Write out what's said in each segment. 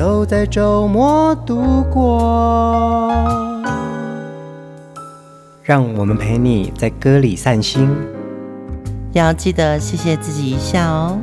都在周末度过，让我们陪你在歌里散心，要记得谢谢自己一下哦。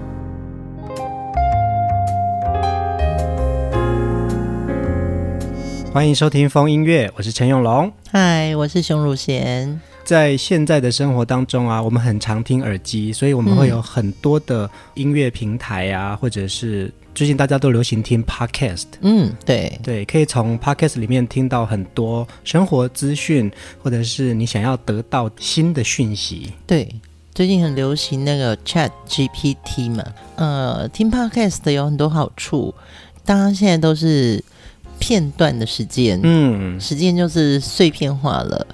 欢迎收听风音乐，我是陈永龙。嗨，我是熊汝贤。在现在的生活当中啊，我们很常听耳机，所以我们会有很多的音乐平台啊，嗯、或者是。最近大家都流行听 podcast，嗯，对对，可以从 podcast 里面听到很多生活资讯，或者是你想要得到新的讯息。对，最近很流行那个 Chat GPT 嘛，呃，听 podcast 有很多好处。大家现在都是片段的时间，嗯，时间就是碎片化了。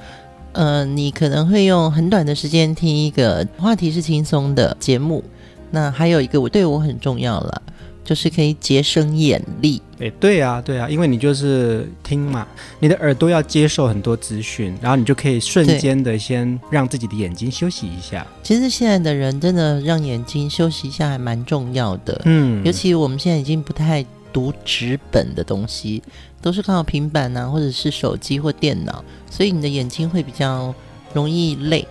呃，你可能会用很短的时间听一个话题是轻松的节目。那还有一个我对我很重要了。就是可以节省眼力，诶，对啊，对啊，因为你就是听嘛，你的耳朵要接受很多资讯，然后你就可以瞬间的先让自己的眼睛休息一下。其实现在的人真的让眼睛休息一下还蛮重要的，嗯，尤其我们现在已经不太读纸本的东西，都是靠平板啊，或者是手机或电脑，所以你的眼睛会比较容易累。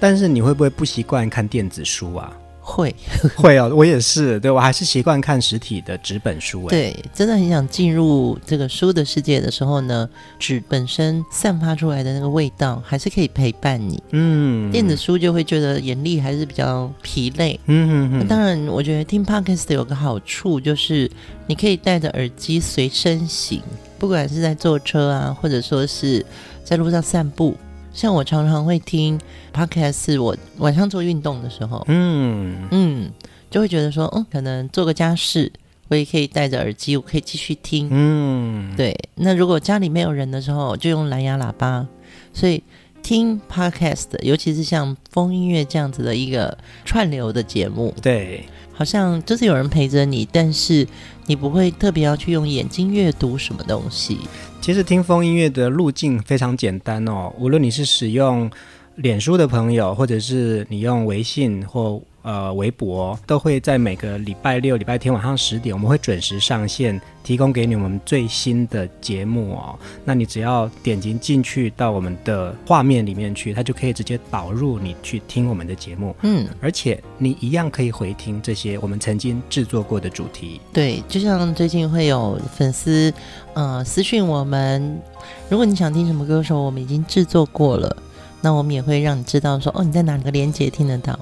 但是你会不会不习惯看电子书啊？会 会哦，我也是，对，我还是习惯看实体的纸本书。对，真的很想进入这个书的世界的时候呢，纸本身散发出来的那个味道还是可以陪伴你。嗯，电子书就会觉得眼力还是比较疲累。嗯嗯嗯。当然，我觉得听 Podcast 有个好处就是你可以戴着耳机随身行，不管是在坐车啊，或者说是在路上散步。像我常常会听 podcast，我晚上做运动的时候，嗯。嗯，就会觉得说，嗯，可能做个家事，我也可以戴着耳机，我可以继续听，嗯，对。那如果家里没有人的时候，就用蓝牙喇叭。所以听 podcast，尤其是像风音乐这样子的一个串流的节目，对，好像就是有人陪着你，但是你不会特别要去用眼睛阅读什么东西。其实听风音乐的路径非常简单哦，无论你是使用脸书的朋友，或者是你用微信或呃微博，都会在每个礼拜六、礼拜天晚上十点，我们会准时上线，提供给你们最新的节目哦。那你只要点击进去到我们的画面里面去，它就可以直接导入你去听我们的节目。嗯，而且你一样可以回听这些我们曾经制作过的主题。对，就像最近会有粉丝呃私讯我们，如果你想听什么歌手，我们已经制作过了，那我们也会让你知道说哦，你在哪个连接听得到。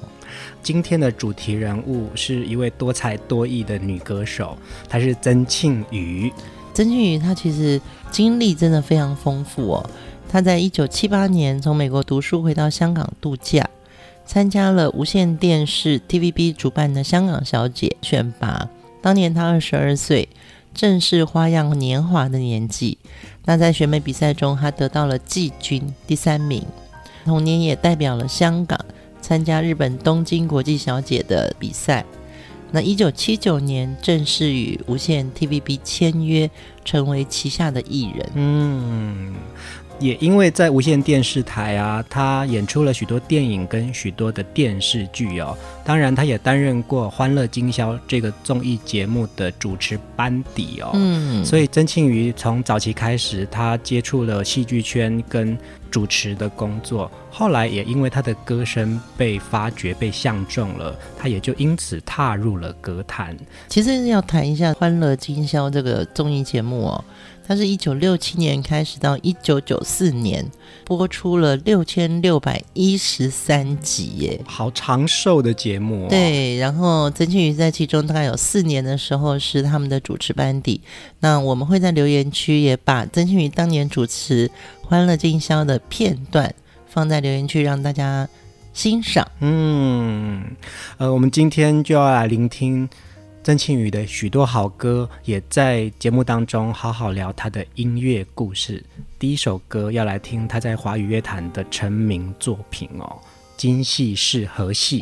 今天的主题人物是一位多才多艺的女歌手，她是曾庆瑜。曾庆瑜她其实经历真的非常丰富哦。她在一九七八年从美国读书回到香港度假，参加了无线电视 TVB 主办的香港小姐选拔。当年她二十二岁，正是花样年华的年纪。那在选美比赛中，她得到了季军第三名，同年也代表了香港。参加日本东京国际小姐的比赛，那一九七九年正式与无线 TVB 签约，成为旗下的艺人。嗯。也因为在无线电视台啊，他演出了许多电影跟许多的电视剧哦。当然，他也担任过《欢乐今宵》这个综艺节目的主持班底哦。嗯，所以曾庆瑜从早期开始，他接触了戏剧圈跟主持的工作。后来也因为他的歌声被发掘、被相中了，他也就因此踏入了歌坛。其实要谈一下《欢乐今宵》这个综艺节目哦。它是一九六七年开始到一九九四年播出了六千六百一十三集耶，好长寿的节目哦。对，然后曾庆瑜在其中大概有四年的时候是他们的主持班底。那我们会在留言区也把曾庆瑜当年主持《欢乐今宵》的片段放在留言区，让大家欣赏。嗯，呃，我们今天就要来聆听曾庆宇的许多好歌，也在节目当中好好聊他的音乐故事。第一首歌要来听他在华语乐坛的成名作品哦，《今夕是何夕》。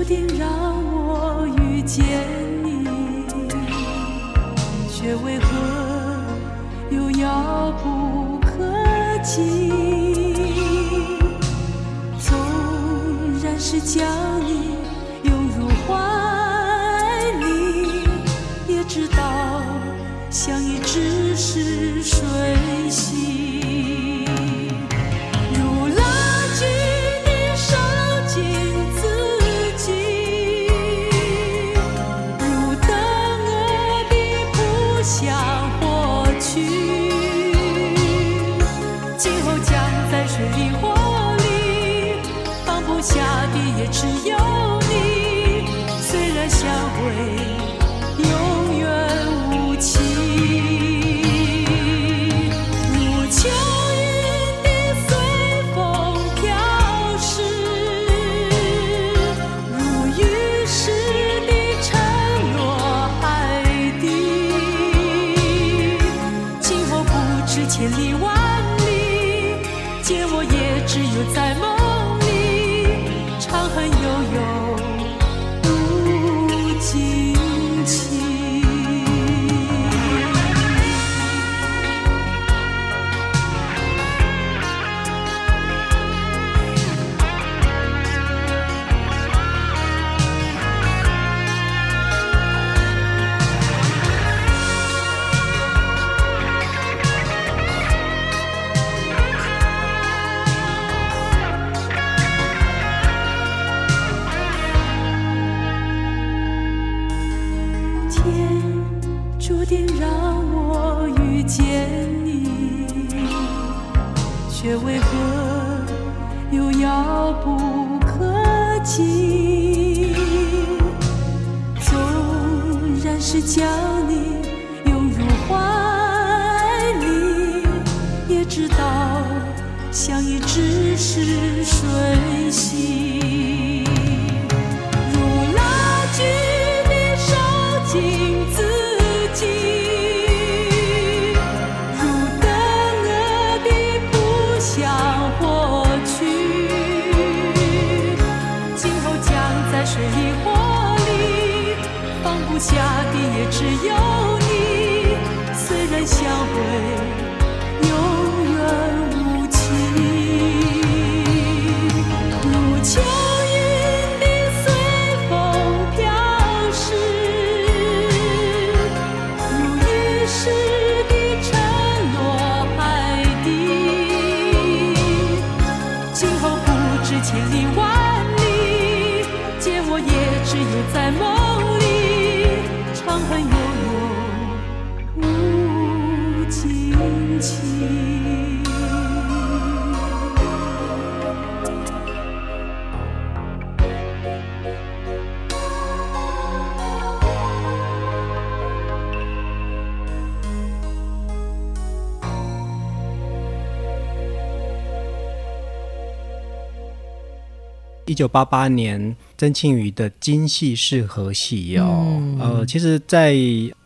注定让我遇见你，却为何又遥不可及？纵然是将。九八八年，曾庆瑜的《今戏是何夕》哦，嗯、呃，其实，在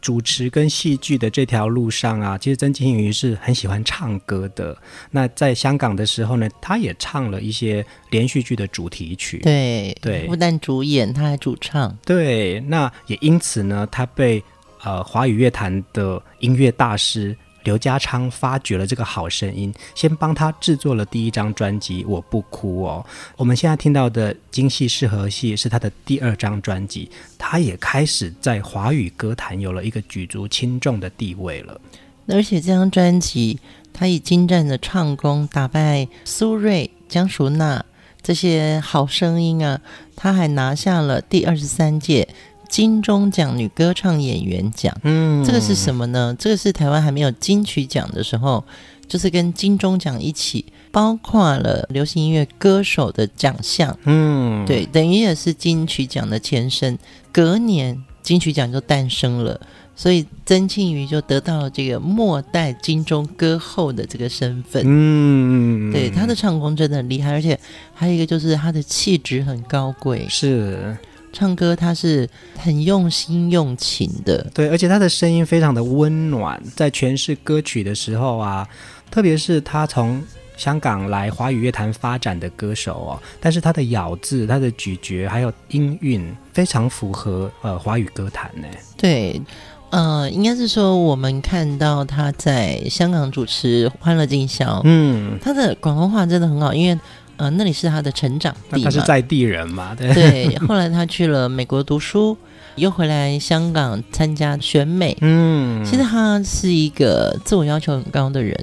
主持跟戏剧的这条路上啊，其实曾庆瑜是很喜欢唱歌的。那在香港的时候呢，他也唱了一些连续剧的主题曲。对对，不但主演，他还主唱。对，那也因此呢，他被呃华语乐坛的音乐大师刘家昌发掘了这个好声音，先帮他制作了第一张专辑《我不哭》哦。我们现在听到的《今夕是何夕》是他的第二张专辑，他也开始在华语歌坛有了一个举足轻重的地位了。而且这张专辑，他以精湛的唱功打败苏芮、江淑娜这些好声音啊，他还拿下了第二十三届。金钟奖女歌唱演员奖，嗯，这个是什么呢？这个是台湾还没有金曲奖的时候，就是跟金钟奖一起，包括了流行音乐歌手的奖项，嗯，对，等于也是金曲奖的前身。隔年金曲奖就诞生了，所以曾庆瑜就得到了这个末代金钟歌后的这个身份。嗯，对，他的唱功真的很厉害，而且还有一个就是他的气质很高贵，是。唱歌他是很用心用情的，对，而且他的声音非常的温暖，在诠释歌曲的时候啊，特别是他从香港来华语乐坛发展的歌手哦，但是他的咬字、他的咀嚼还有音韵非常符合呃华语歌坛呢。对，呃，应该是说我们看到他在香港主持《欢乐今宵》，嗯，他的广东话真的很好，因为。呃，那里是他的成长地，他是在地人嘛？对。对，后来他去了美国读书，又回来香港参加选美。嗯，其实他是一个自我要求很高的人，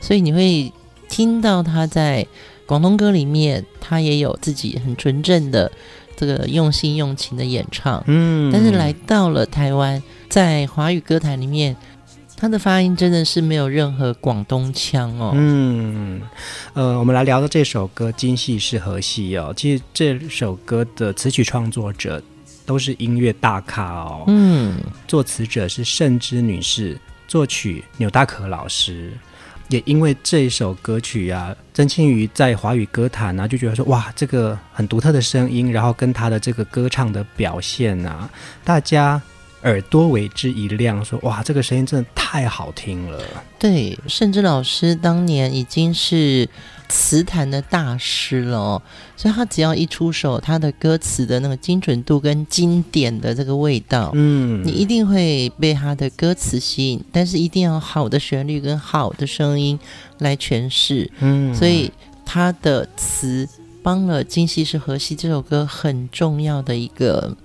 所以你会听到他在广东歌里面，他也有自己很纯正的这个用心用情的演唱。嗯，但是来到了台湾，在华语歌坛里面。他的发音真的是没有任何广东腔哦。嗯，呃，我们来聊的这首歌《今夕是何夕》哦，其实这首歌的词曲创作者都是音乐大咖哦。嗯，作词者是盛之女士，作曲钮大可老师。也因为这一首歌曲啊，曾庆瑜在华语歌坛啊，就觉得说哇，这个很独特的声音，然后跟他的这个歌唱的表现啊，大家。耳朵为之一亮，说：“哇，这个声音真的太好听了。”对，甚至老师当年已经是词坛的大师了哦，所以他只要一出手，他的歌词的那个精准度跟经典的这个味道，嗯，你一定会被他的歌词吸引。但是一定要好的旋律跟好的声音来诠释，嗯，所以他的词帮了《今夕是何夕》这首歌很重要的一个。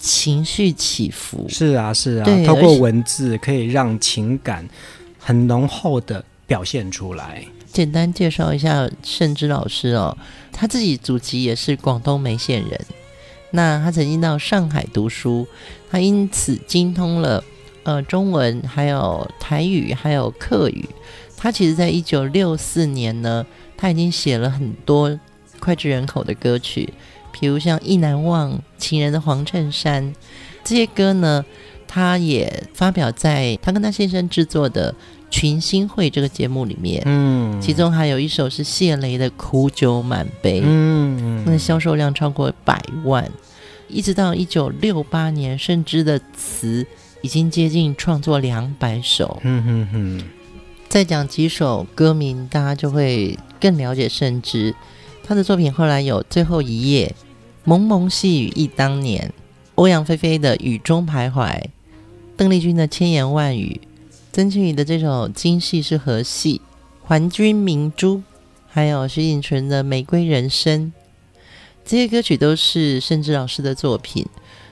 情绪起伏是啊是啊，透过文字可以让情感很浓厚的表现出来。简单介绍一下盛之老师哦，他自己祖籍也是广东梅县人，那他曾经到上海读书，他因此精通了呃中文，还有台语，还有客语。他其实在一九六四年呢，他已经写了很多脍炙人口的歌曲。比如像《意难忘》《情人的黄衬衫》这些歌呢，他也发表在他跟他先生制作的《群星会》这个节目里面。嗯，其中还有一首是谢雷的《苦酒满杯》，嗯，那销售量超过百万。一直到一九六八年，甚至的词已经接近创作两百首。嗯哼哼，再讲几首歌名，大家就会更了解甚至。他的作品后来有《最后一夜》、《蒙蒙细雨忆当年》、欧阳菲菲的《雨中徘徊》、邓丽君的《千言万语》、曾庆瑜的这首《今夕是何夕》、还君明珠，还有徐锦纯的《玫瑰人生》。这些歌曲都是盛芝老师的作品，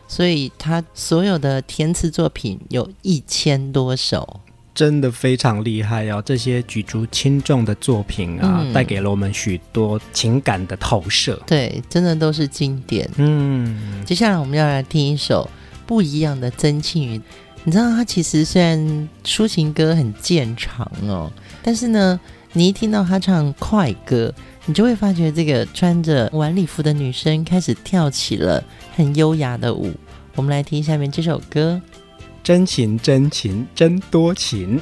所以他所有的填词作品有一千多首。真的非常厉害哦！这些举足轻重的作品啊，嗯、带给了我们许多情感的投射。对，真的都是经典。嗯，接下来我们要来听一首不一样的曾庆云。你知道，他其实虽然抒情歌很见长哦，但是呢，你一听到他唱快歌，你就会发觉这个穿着晚礼服的女生开始跳起了很优雅的舞。我们来听下面这首歌。真情真情真多情，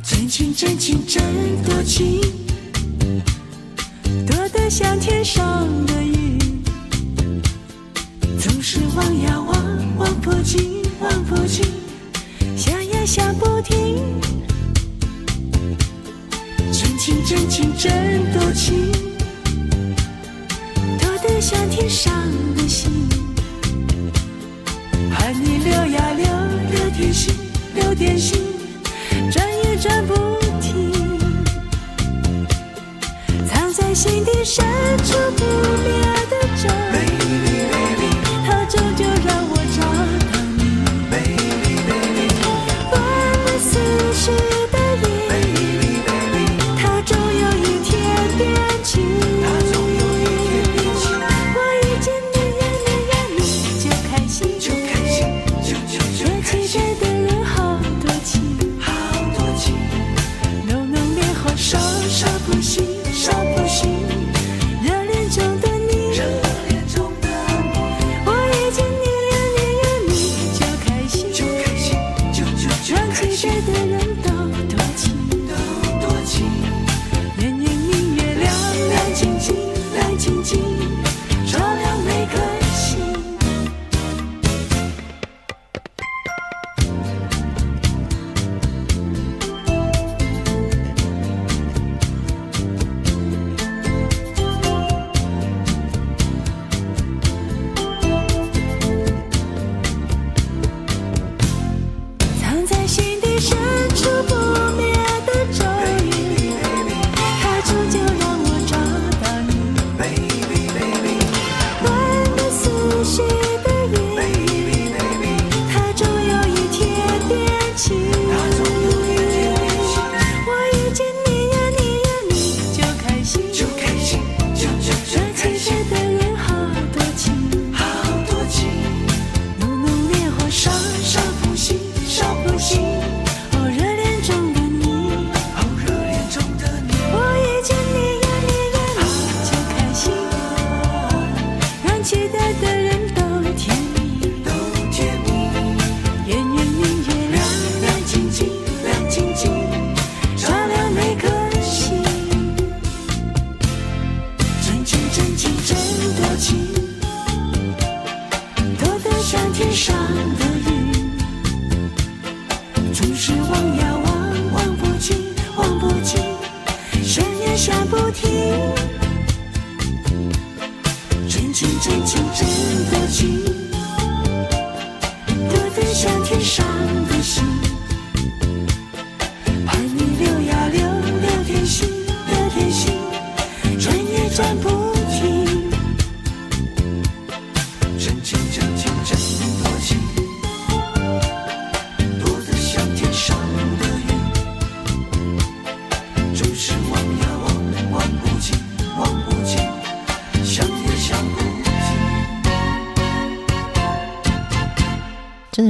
真情真情真多情，多得像天上的云，总是望呀望，望不尽，望不尽，想呀想不停。真情真情真多情，多得像天上的星。和你聊呀聊，有点心，有点心，转也转不停，藏在心底深处不变。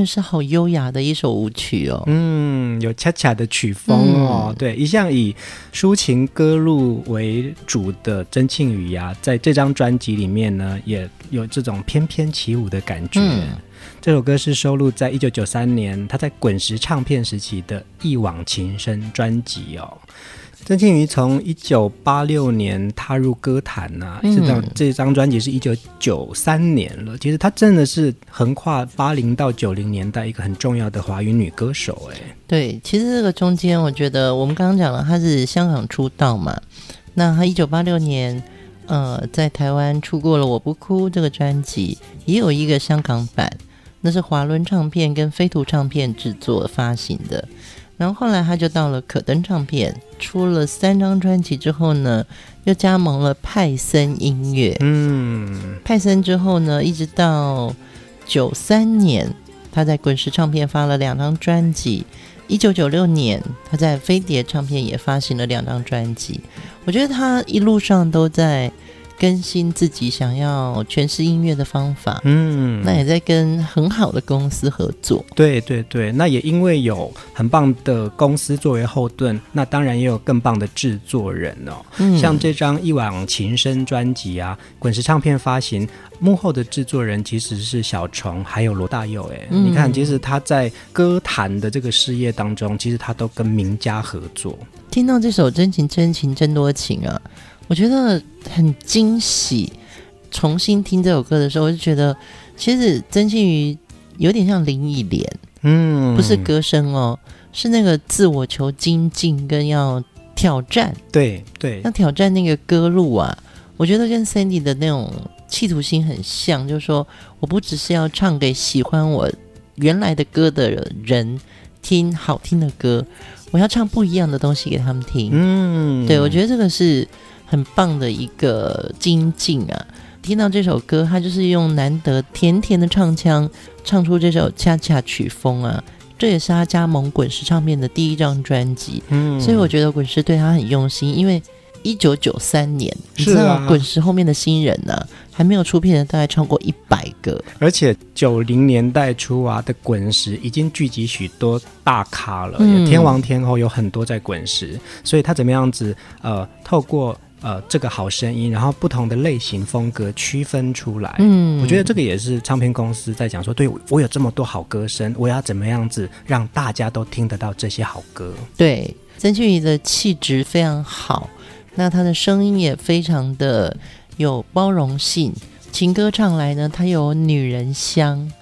是好优雅的一首舞曲哦。嗯，有恰恰的曲风哦。嗯对，一向以抒情歌路为主的曾庆宇呀、在这张专辑里面呢，也有这种翩翩起舞的感觉。嗯这首歌是收录在一九九三年他在滚石唱片时期的《一往情深》专辑哦。曾庆瑜从一九八六年踏入歌坛呐、直到这张专辑是一九九三年了。其实她真的是横跨八零到九零年代一个很重要的华语女歌手哎。对，其实这个中间，我觉得我们刚刚讲了，她是香港出道嘛，那她一九八六年，呃，在台湾出过了《我不哭》这个专辑，也有一个香港版，那是华伦唱片跟飞图唱片制作发行的。然后后来他就到了可登唱片，出了三张专辑之后呢，又加盟了派森音乐。嗯，派森之后呢，一直到九三年，他在滚石唱片发了两张专辑。一九九六年，他在飞碟唱片也发行了两张专辑。我觉得他一路上都在更新自己想要诠释音乐的方法，嗯，那也在跟很好的公司合作。对对对，那也因为有很棒的公司作为后盾，那当然也有更棒的制作人哦。嗯，像这张《一往情深》专辑啊，滚石唱片发行，幕后的制作人其实是小虫，还有罗大佑。哎、嗯，你看，其实他在歌坛的这个事业当中，其实他都跟名家合作。听到这首《真情真情真多情》啊。我觉得很惊喜。重新听这首歌的时候，我就觉得其实曾庆瑜有点像林忆莲，嗯，不是歌声哦，是那个自我求精进跟要挑战，对对，要挑战那个歌路啊。我觉得跟 Sandy 的那种企图心很像，就是说我不只是要唱给喜欢我原来的歌的人听好听的歌，我要唱不一样的东西给他们听。嗯，对，我觉得这个是。很棒的一个精进啊！听到这首歌，他就是用难得甜甜的唱腔唱出这首恰恰曲风啊，这也是他加盟滚石唱片的第一张专辑。嗯，所以我觉得滚石对他很用心，因为一九九三年，你知道滚石后面的新人呢、啊，还没有出片的大概超过一百个，而且九零年代初啊的滚石已经聚集许多大咖了，嗯、天王天后有很多在滚石，所以他怎么样子呃透过。呃，这个好声音，然后不同的类型风格区分出来。嗯，我觉得这个也是唱片公司在讲说，对，我有这么多好歌声，我要怎么样子让大家都听得到这些好歌？对，曾俊怡的气质非常好，那她的声音也非常的有包容性，情歌唱来呢，他有女人香。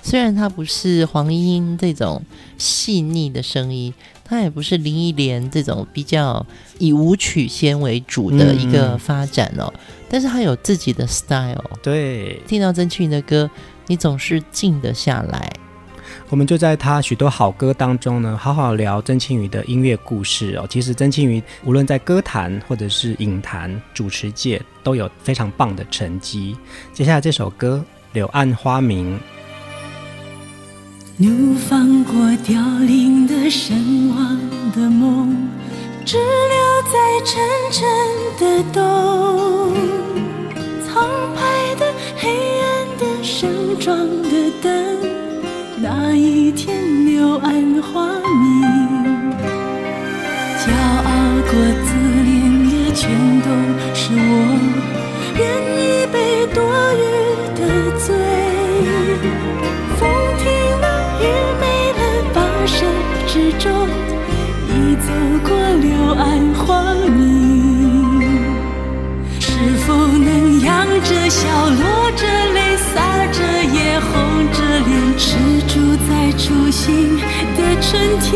虽然她不是黄莺莺这种细腻的声音。他也不是林忆莲这种比较以舞曲先为主的一个发展哦，嗯、但是他有自己的 style。对，听到曾庆云的歌，你总是静得下来。我们就在他许多好歌当中呢，好好聊曾庆瑜的音乐故事哦。其实曾庆瑜无论在歌坛或者是影坛、主持界都有非常棒的成绩。接下来这首歌《柳暗花明》。怒放过凋零的神往的梦，只留在沉沉的冬。苍白的、黑暗的、盛装的灯，那一天柳暗花明。骄傲过、自恋的，全都是我，愿笑，落着泪，洒着夜，红着脸，吃住在初心的春天，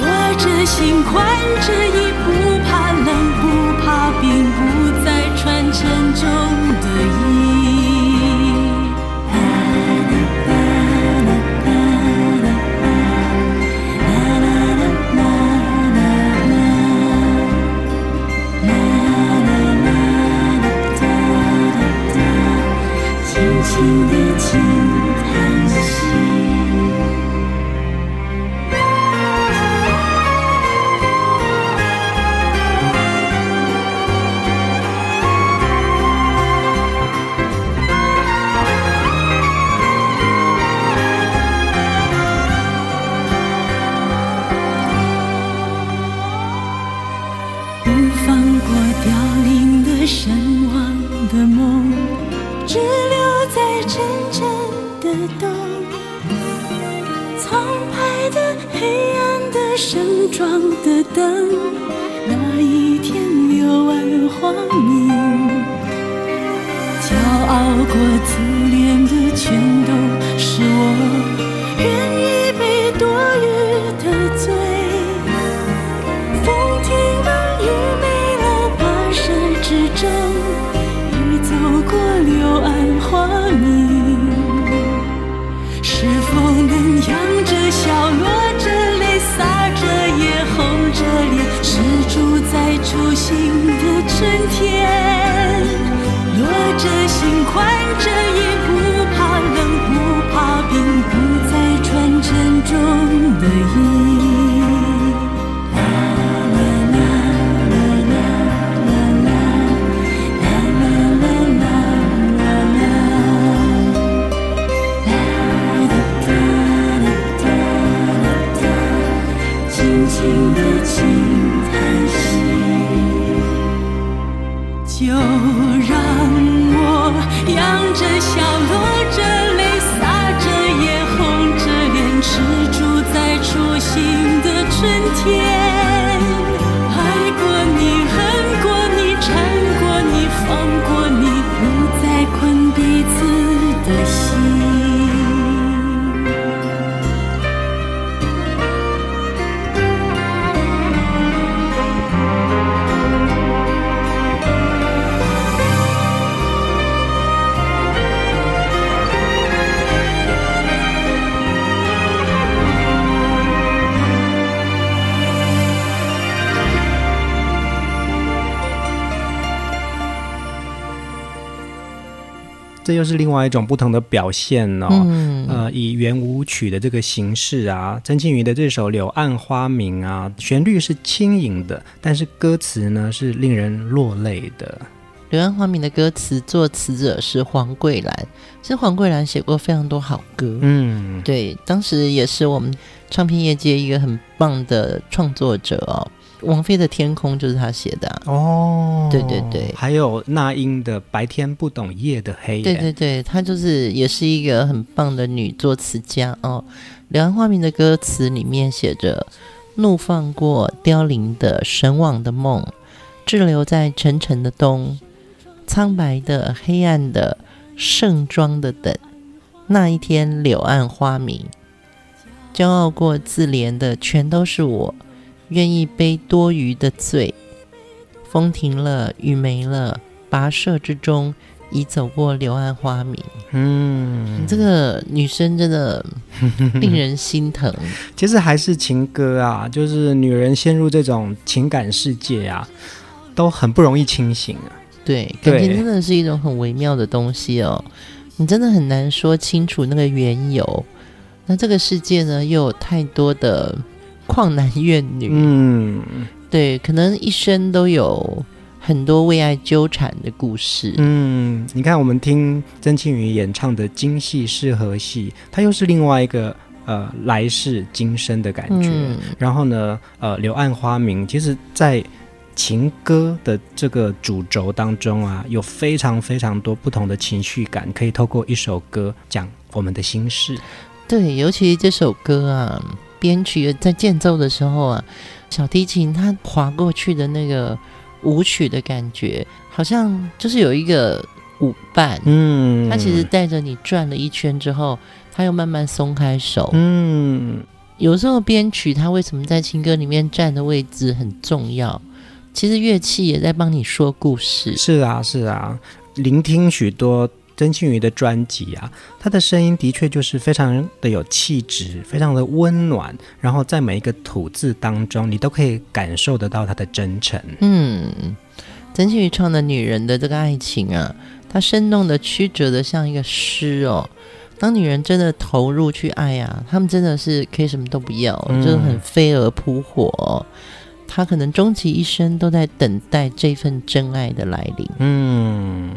落着心，宽着衣，不怕冷，不怕冰，不再穿沉重。天。又是另外一种不同的表现哦。嗯、呃，以圆舞曲的这个形式啊，曾庆瑜的这首《柳暗花明》啊，旋律是轻盈的，但是歌词呢是令人落泪的。《柳暗花明》的歌词作词者是黄桂兰，其实黄桂兰写过非常多好歌。嗯，对，当时也是我们唱片业界一个很棒的创作者哦。王菲的《天空》就是他写的、啊、哦，对对对，还有那英的《白天不懂夜的黑》，对对对，她就是也是一个很棒的女作词家哦。《柳暗花明》的歌词里面写着：“怒放过凋零的神往的梦，滞留在沉沉的冬。”苍白的、黑暗的、盛装的等，那一天柳暗花明。骄傲过、自怜的，全都是我，愿意背多余的罪。风停了，雨没了，跋涉之中，已走过柳暗花明。嗯，这个女生真的 令人心疼。其实还是情歌啊，就是女人陷入这种情感世界啊，都很不容易清醒啊。对，感情真的是一种很微妙的东西哦，你真的很难说清楚那个缘由。那这个世界呢，又有太多的旷男怨女，嗯，对，可能一生都有很多为爱纠缠的故事。嗯，你看，我们听曾庆云演唱的《今夕是何夕》，它又是另外一个呃来世今生的感觉。嗯、然后呢，呃，《柳暗花明》，其实，在情歌的这个主轴当中啊，有非常非常多不同的情绪感，可以透过一首歌讲我们的心事。对，尤其这首歌啊，编曲在间奏的时候啊，小提琴它划过去的那个舞曲的感觉，好像就是有一个舞伴，嗯，它其实带着你转了一圈之后，它又慢慢松开手，嗯，有时候编曲它为什么在情歌里面占的位置很重要？其实乐器也在帮你说故事。是啊，是啊，聆听许多曾庆瑜的专辑啊，他的声音的确就是非常的有气质，非常的温暖。然后在每一个吐字当中，你都可以感受得到他的真诚。嗯，曾庆瑜唱的女人的这个爱情啊，她生动的曲折的像一个诗哦。当女人真的投入去爱啊，她们真的是可以什么都不要，嗯、就是很飞蛾扑火、哦。他可能终其一生都在等待这份真爱的来临。嗯，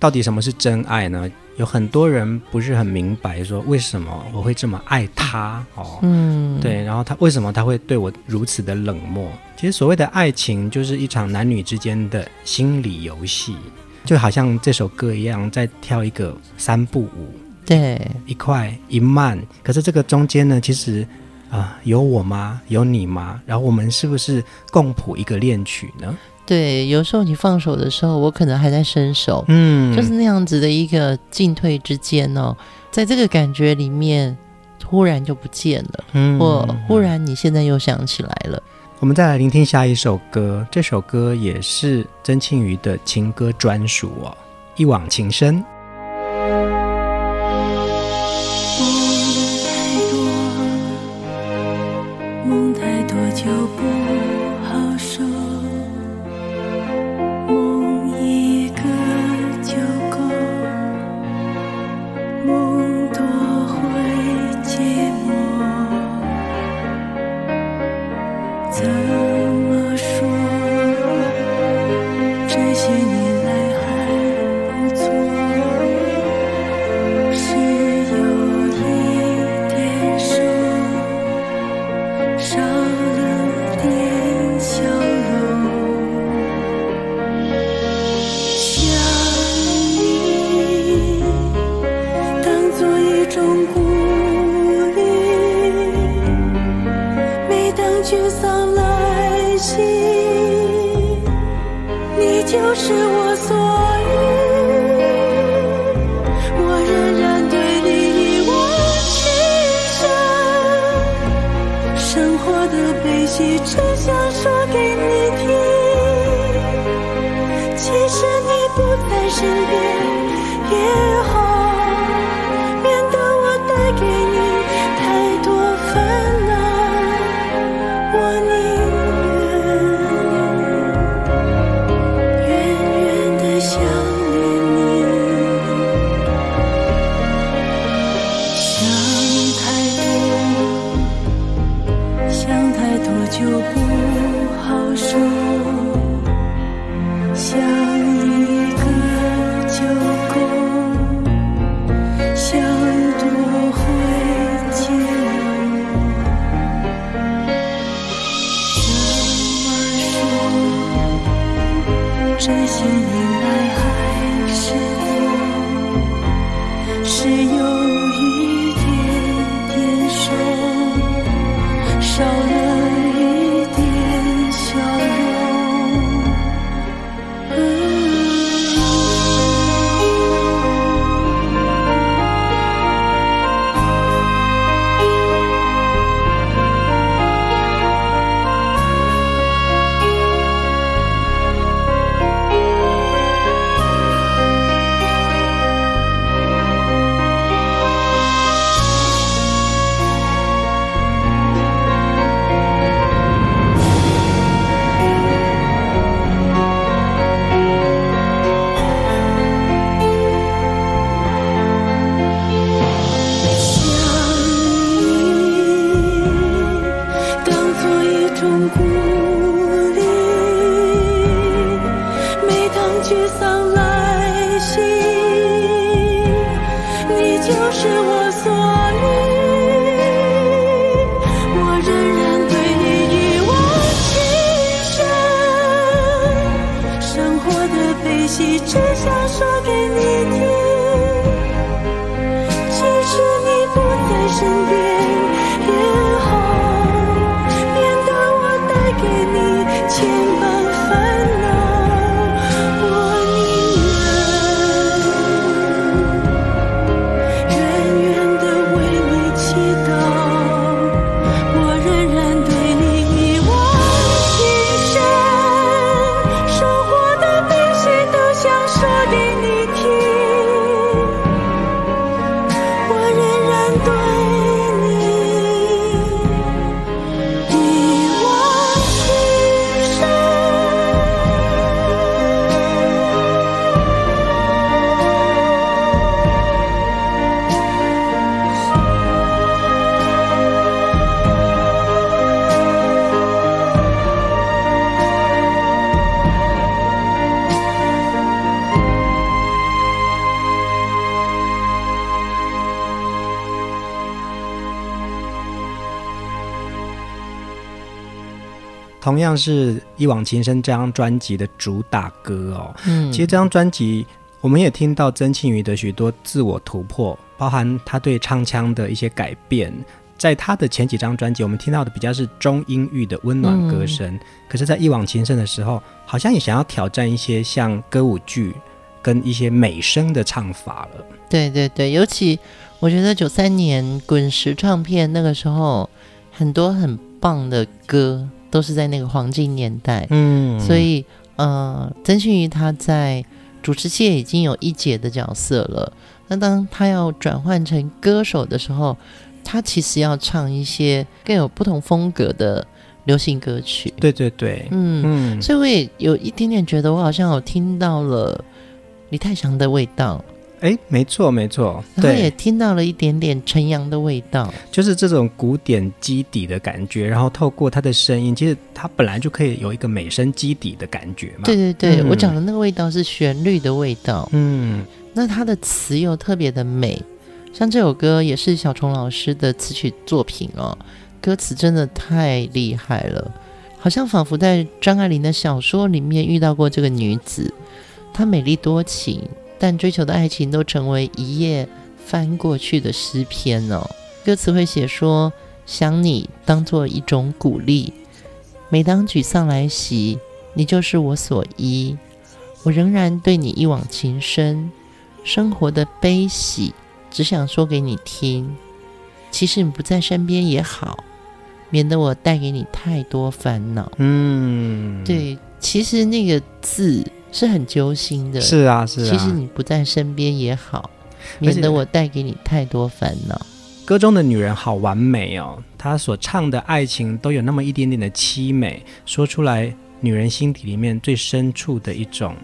到底什么是真爱呢？有很多人不是很明白，说为什么我会这么爱他？哦，嗯，对，然后他为什么他会对我如此的冷漠？其实所谓的爱情，就是一场男女之间的心理游戏，就好像这首歌一样，在跳一个三步舞，对，一快一慢。可是这个中间呢，其实。啊，有我吗？有你吗？然后我们是不是共谱一个恋曲呢？对，有时候你放手的时候，我可能还在伸手，嗯，就是那样子的一个进退之间哦，在这个感觉里面，忽然就不见了，嗯，或忽然你现在又想起来了。我们再来聆听下一首歌，这首歌也是曾庆瑜的情歌专属哦，《一往情深》。是心迎来还是样是《一往情深》这张专辑的主打歌哦。嗯，其实这张专辑我们也听到曾庆瑜的许多自我突破，包含他对唱腔的一些改变。在他的前几张专辑，我们听到的比较是中音域的温暖歌声，嗯、可是，在《一往情深》的时候，好像也想要挑战一些像歌舞剧跟一些美声的唱法了。对对对，尤其我觉得九三年滚石唱片那个时候，很多很棒的歌都是在那个黄金年代。嗯，所以呃，曾庆瑜他在主持界已经有一姐的角色了。那当他要转换成歌手的时候，他其实要唱一些更有不同风格的流行歌曲。对对对，嗯嗯，所以我也有一点点觉得，我好像有听到了李泰祥的味道。哎，没错没错，然后也听到了一点点陈阳的味道，就是这种古典基底的感觉。然后透过他的声音，其实他本来就可以有一个美声基底的感觉嘛。对对对，嗯、我讲的那个味道是旋律的味道。嗯，那他的词又特别的美，像这首歌也是小虫老师的词曲作品哦，歌词真的太厉害了，好像仿佛在张爱玲的小说里面遇到过这个女子，她美丽多情。但追求的爱情都成为一页翻过去的诗篇哦。歌词会写说：“想你当做一种鼓励，每当沮丧来袭，你就是我所依。我仍然对你一往情深，生活的悲喜只想说给你听。其实你不在身边也好，免得我带给你太多烦恼。”嗯，对，其实那个字。是很揪心的，是啊，是啊。其实你不在身边也好，免得我带给你太多烦恼。歌中的女人好完美哦，她所唱的爱情都有那么一点点的凄美，说出来女人心底里面最深处的一种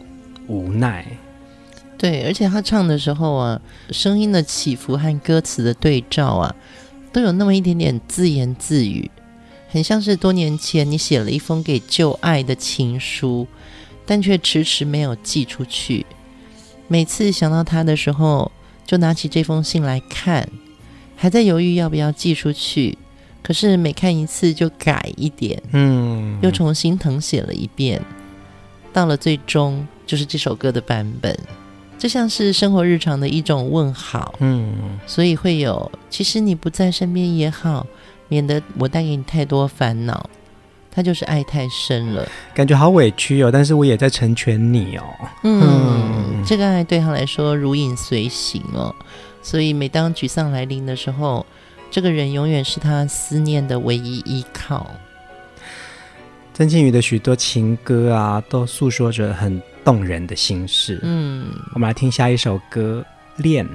无奈。对，而且她唱的时候啊，声音的起伏和歌词的对照啊，都有那么一点点自言自语，很像是多年前你写了一封给旧爱的情书。但却迟迟没有寄出去。每次想到他的时候，就拿起这封信来看，还在犹豫要不要寄出去。可是每看一次就改一点，嗯，又重新誊写了一遍。到了最终，就是这首歌的版本。这像是生活日常的一种问好，嗯，所以会有其实你不在身边也好，免得我带给你太多烦恼。他就是爱太深了，感觉好委屈哦，但是我也在成全你哦。嗯，嗯，这个爱对他来说如影随形哦，所以每当沮丧来临的时候，这个人永远是他思念的唯一依靠。曾庆瑜的许多情歌啊，都诉说着很动人的心事。嗯，我们来听下一首歌《恋》。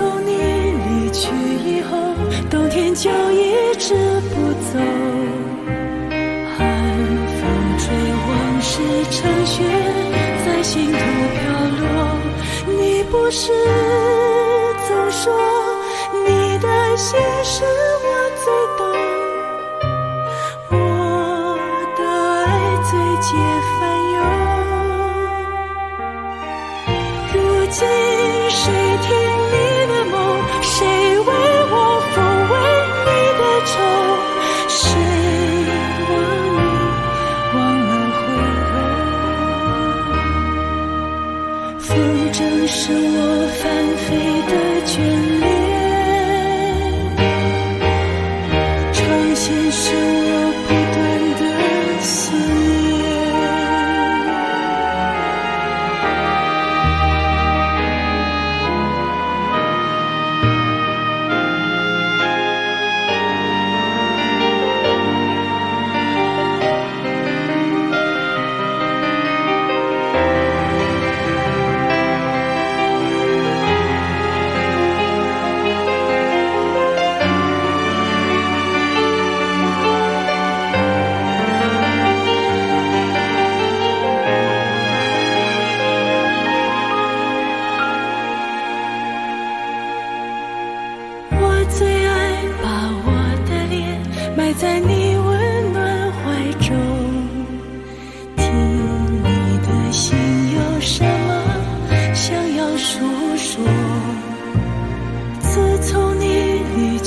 从你离去以后，冬天就一直不走。寒风吹，往事成雪在心头飘落，你不是总说你的心事我最懂，我的爱最解烦忧，如今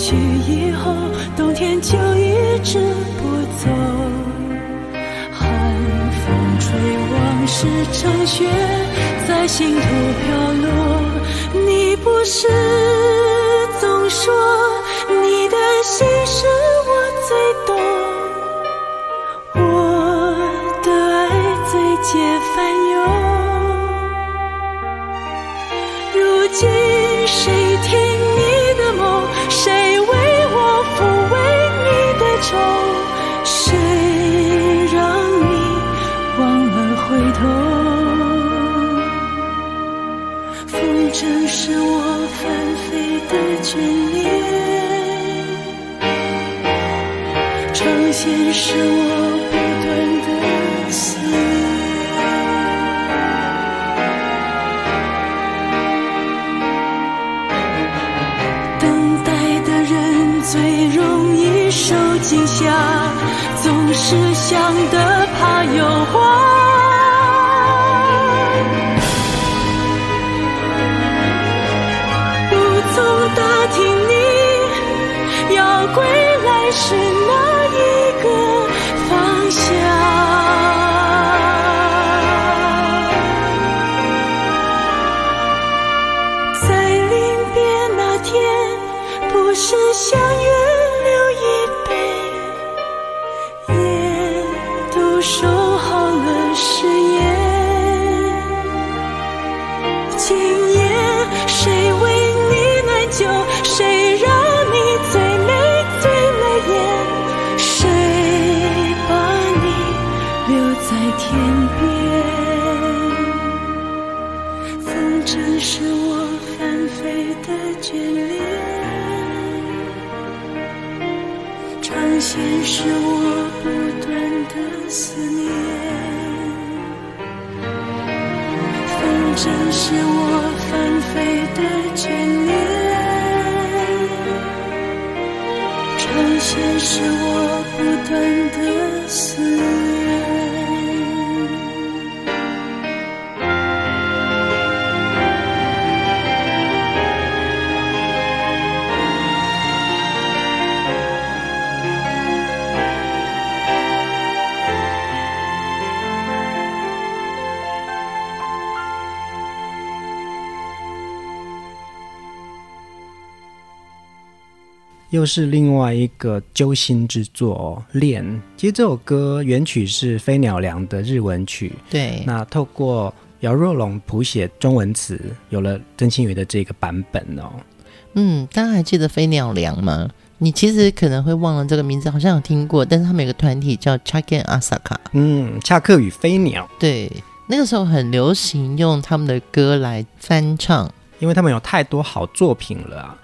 去以后，冬天就一直不走。寒风吹，往事成雪，在心头飘落。你不是总说你的心事我最懂，我的爱最解烦。是想的怕有花。不曾打听你要归来是哪一个方向？在临别那天不是相约又是另外一个揪心之作哦。恋，其实这首歌原曲是飞鸟良的日文曲，对。那透过姚若龙谱写中文词，有了曾庆瑜的这个版本哦。嗯，大家还记得飞鸟良吗？你其实可能会忘了这个名字，好像有听过，但是他们有个团体叫 Chaken Asaka，。嗯，恰克与飞鸟。对，那个时候很流行用他们的歌来翻唱，因为他们有太多好作品了啊。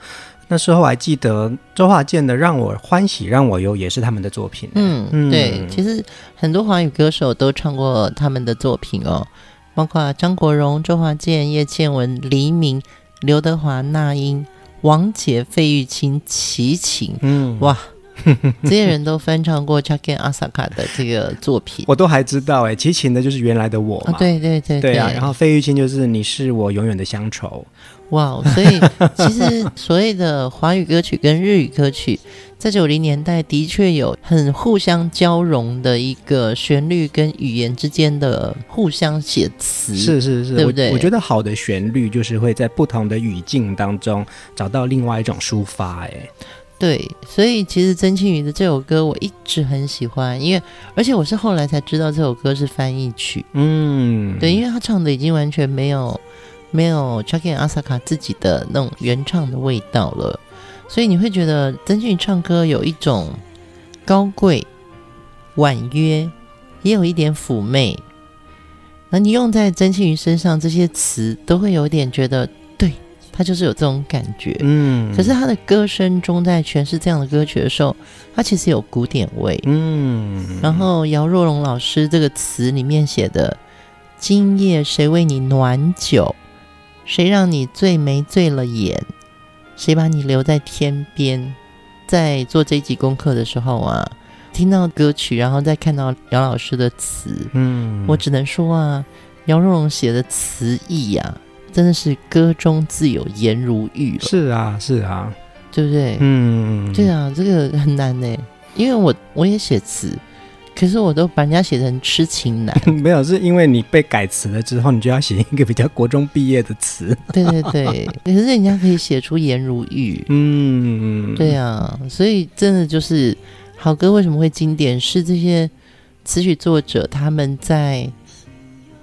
那时候我还记得周华健的《让我欢喜让我忧》也是他们的作品。嗯，嗯对，其实很多华语歌手都唱过他们的作品哦，包括张国荣、周华健、叶倩文、黎明、刘德华、那英。王杰、费玉清、齐秦，嗯，哇，这些人都翻唱过 Chucky 阿萨卡的这个作品，我都还知道哎，齐秦的就是原来的我嘛，哦、对对对对啊，然后费玉清就是你是我永远的乡愁。哇，所以 其实所谓的华语歌曲跟日语歌曲，在九零年代的确有很互相交融的一个旋律跟语言之间的互相写词，是是是，对不对？我，我觉得好的旋律就是会在不同的语境当中找到另外一种抒发，哎，对，所以其实曾庆瑜的这首歌我一直很喜欢，因为而且我是后来才知道这首歌是翻译曲，嗯，对，因为他唱的已经完全没有。没有 Chucky 阿萨卡自己的那种原唱的味道了，所以你会觉得曾庆云唱歌有一种高贵、婉约，也有一点妩媚。那你用在曾庆瑜身上，这些词都会有点觉得，对，他就是有这种感觉。嗯，可是他的歌声中，在诠释这样的歌曲的时候，他其实有古典味。嗯，然后姚若龙老师这个词里面写的“今夜谁为你暖酒”。谁让你醉没醉了眼？谁把你留在天边？在做这一集功课的时候啊，听到歌曲，然后再看到姚老师的词，嗯，我只能说啊，姚若龙写的词意呀、啊，真的是歌中自有颜如玉了。是啊，是啊，对不对？嗯，对啊，这个很难呢，因为我我也写词。可是我都把人家写成痴情男，没有，是因为你被改词了之后，你就要写一个比较国中毕业的词。对对对，可是人家可以写出颜如玉。嗯，对啊，所以真的就是好歌为什么会经典？是这些词曲作者他们在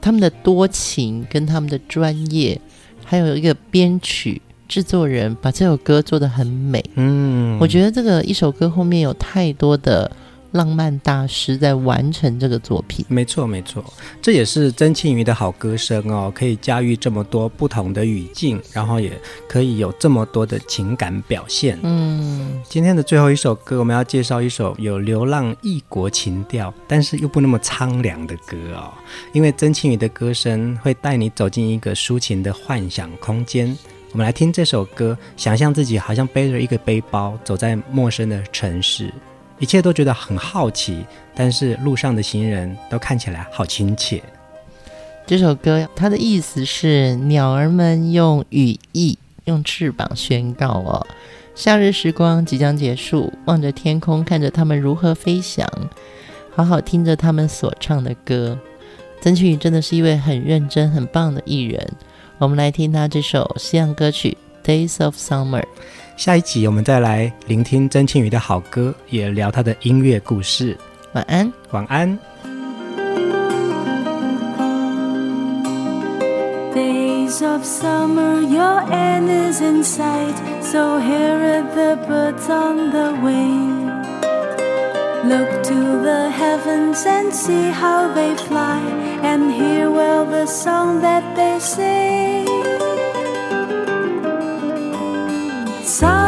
他们的多情跟他们的专业，还有一个编曲制作人把这首歌做得很美。嗯，我觉得这个一首歌后面有太多的。浪漫大师在完成这个作品，没错没错，这也是曾庆瑜的好歌声哦，可以驾驭这么多不同的语境，然后也可以有这么多的情感表现。嗯，今天的最后一首歌，我们要介绍一首有流浪异国情调，但是又不那么苍凉的歌哦，因为曾庆瑜的歌声会带你走进一个抒情的幻想空间。我们来听这首歌，想象自己好像背着一个背包，走在陌生的城市。一切都觉得很好奇，但是路上的行人都看起来好亲切。这首歌它的意思是：鸟儿们用羽翼、用翅膀宣告哦，夏日时光即将结束。望着天空，看着他们如何飞翔，好好听着他们所唱的歌。曾庆瑜真的是一位很认真、很棒的艺人。我们来听他这首西洋歌曲《Days of Summer》。下一集我们再来聆听曾庆瑜的好歌，也聊他的音乐故事。晚安，晚安。Days of summer, your end is in sight. So here are the birds on the wing. Look to the heavens and see how they fly, and hear well the song that they sing. Sorry.